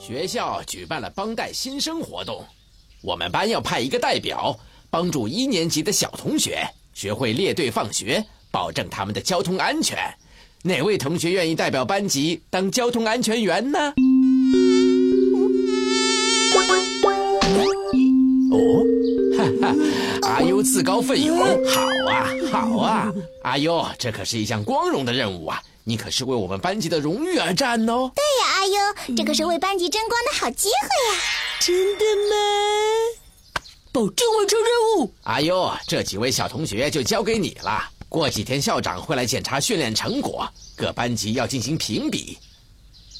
学校举办了帮带新生活动，我们班要派一个代表，帮助一年级的小同学学会列队放学，保证他们的交通安全。哪位同学愿意代表班级当交通安全员呢？自告奋勇，好啊，好啊，阿优，这可是一项光荣的任务啊！你可是为我们班级的荣誉而战哦。对呀，阿优，这可是为班级争光的好机会呀！真的吗？保证完成任务。阿优，这几位小同学就交给你了。过几天校长会来检查训练成果，各班级要进行评比，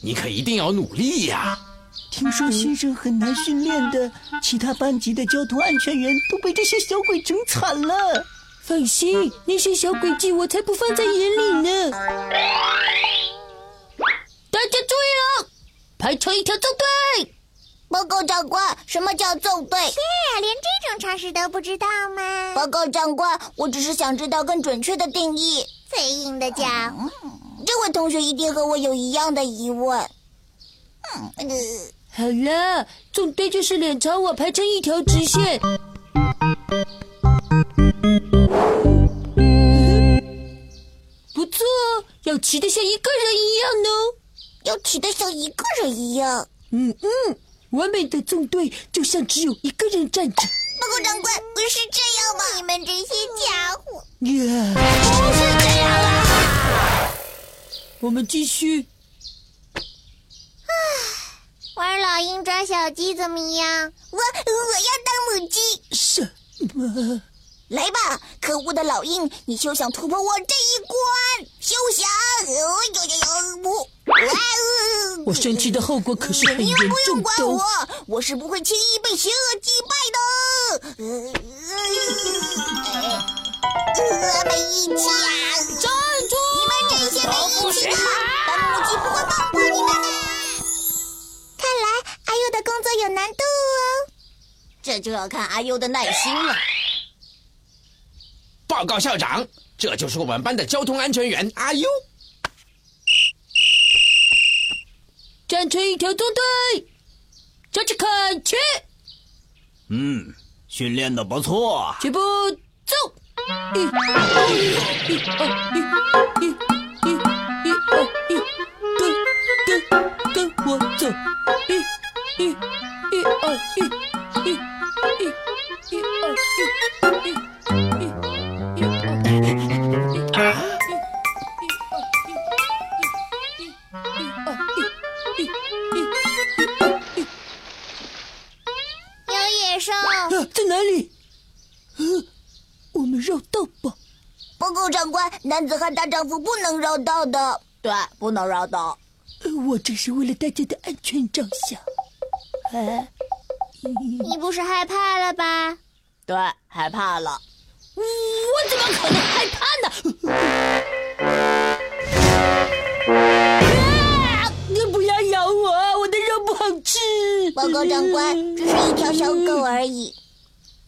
你可一定要努力呀！听说新生很难训练的，其他班级的交通安全员都被这些小鬼整惨了。放心，那些小诡计我才不放在眼里呢。大家注意了，排成一条纵队。报告长官，什么叫纵队？天呀，连这种常识都不知道吗？报告长官，我只是想知道更准确的定义。嘴硬的讲，这位同学一定和我有一样的疑问。好了，纵队就是脸朝我排成一条直线。不错，要骑得像一个人一样呢。要骑得像一个人一样。嗯嗯，完美的纵队就像只有一个人站着。报告长官，不是这样吗？你们这些家伙，呀，不是这样啊！我们继续。玩老鹰抓小鸡怎么样？我我要当母鸡。什么？来吧，可恶的老鹰，你休想突破我这一关！休想！哎呦呦呦！我哇！我生气的后果可是很严你们不用。管我，我是不会轻易被邪恶击败的。呃，没义气啊！站就要看阿优的耐心了。报告校长，这就是我们班的交通安全员阿优。站成一条纵队，向前看齐，嗯，训练的不错。起步走！一、二、一、二、一、一、一、一、在哪里？呃，我们绕道吧。报告长官，男子汉大丈夫不能绕道的。对，不能绕道。呃我这是为了大家的安全着想。啊，你不是害怕了吧？对，害怕了。我怎么可能害怕呢？啊！你不要咬我，我的肉不好吃。报告长官，只是一条小狗而已。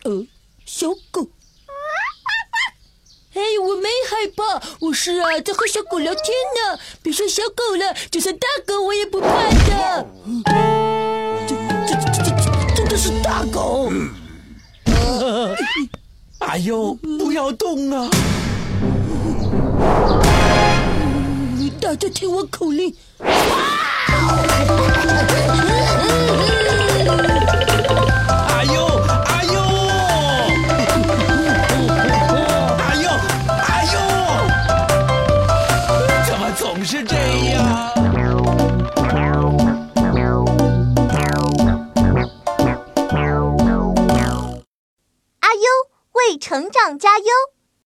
呃，小狗。哎，我没害怕，我是啊，在和小狗聊天呢。别说小狗了，就算大狗我也不怕的。这是大狗。哎呦，不要动啊！大家听我口令，阿上加油。